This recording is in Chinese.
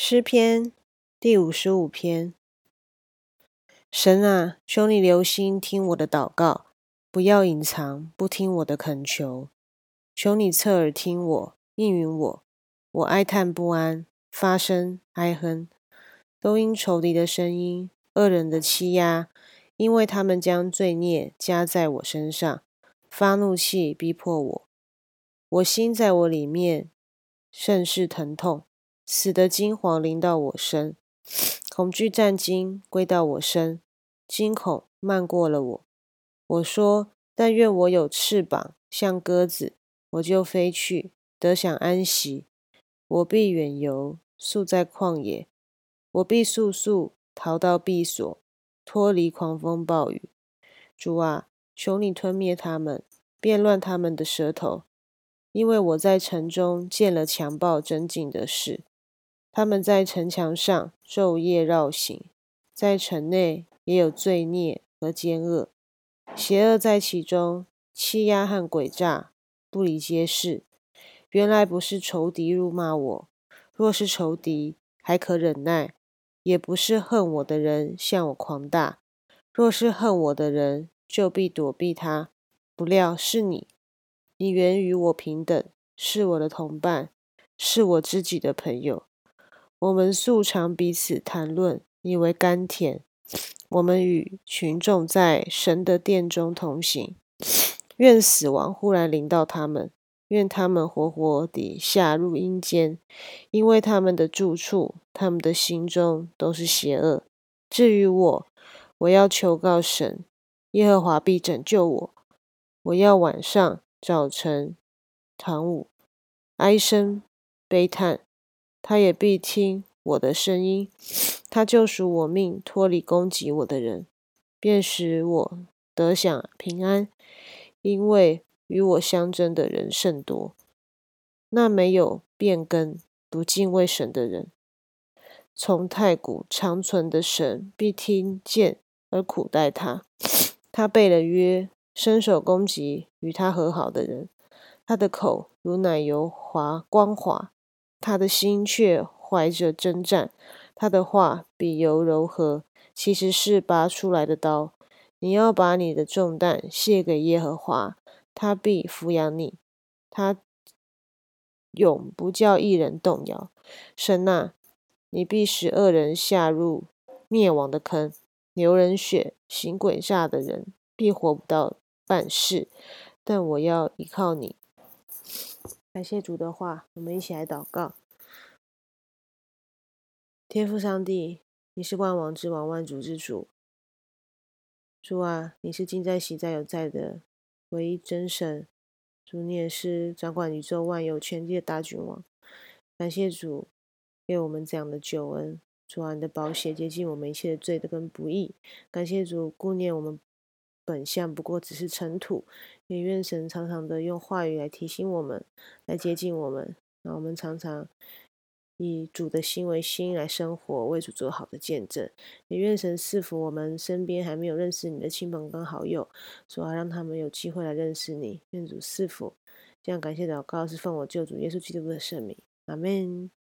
诗篇第五十五篇。神啊，求你留心听我的祷告，不要隐藏，不听我的恳求。求你侧耳听我，应允我。我哀叹不安，发声哀哼，都因仇敌的声音、恶人的欺压，因为他们将罪孽加在我身上，发怒气逼迫我。我心在我里面甚是疼痛。死的惊惶临到我身，恐惧战惊归到我身，惊恐漫过了我。我说：但愿我有翅膀，像鸽子，我就飞去，得享安息。我必远游，宿在旷野；我必速速逃到避所，脱离狂风暴雨。主啊，求你吞灭他们，变乱他们的舌头，因为我在城中见了强暴真境的事。他们在城墙上昼夜绕行，在城内也有罪孽和奸恶，邪恶在其中，欺压和诡诈不离皆是。原来不是仇敌辱骂我，若是仇敌还可忍耐；也不是恨我的人向我狂大，若是恨我的人，就必躲避他。不料是你，你原与我平等，是我的同伴，是我知己的朋友。我们素常彼此谈论，以为甘甜。我们与群众在神的殿中同行。愿死亡忽然临到他们，愿他们活活地下入阴间，因为他们的住处、他们的心中都是邪恶。至于我，我要求告神，耶和华必拯救我。我要晚上、早晨、堂午哀声悲叹。他也必听我的声音，他救赎我命，脱离攻击我的人，便使我得享平安，因为与我相争的人甚多。那没有变更、不敬畏神的人，从太古长存的神必听见而苦待他。他背了约，伸手攻击与他和好的人，他的口如奶油滑光滑。他的心却怀着征战，他的话比油柔和，其实是拔出来的刀。你要把你的重担卸给耶和华，他必抚养你，他永不叫一人动摇。神啊，你必使恶人下入灭亡的坑，流人血、行诡诈的人必活不到半世。但我要依靠你。感谢主的话，我们一起来祷告。天父上帝，你是万王之王、万主之主。主啊，你是今在、昔在、有在的唯一真神。主，你也是掌管宇宙万有、权力的大君王。感谢主给我们这样的救恩。主啊，你的宝血洁净我们一切的罪的跟不义。感谢主顾念我们本相不过只是尘土。也愿神常常的用话语来提醒我们，来接近我们，让我们常常以主的心为心来生活，为主做好的见证。也愿神赐福我们身边还没有认识你的亲朋跟好友，主要让他们有机会来认识你。愿主赐福，这样感谢祷告是奉我救主耶稣基督的圣名，阿门。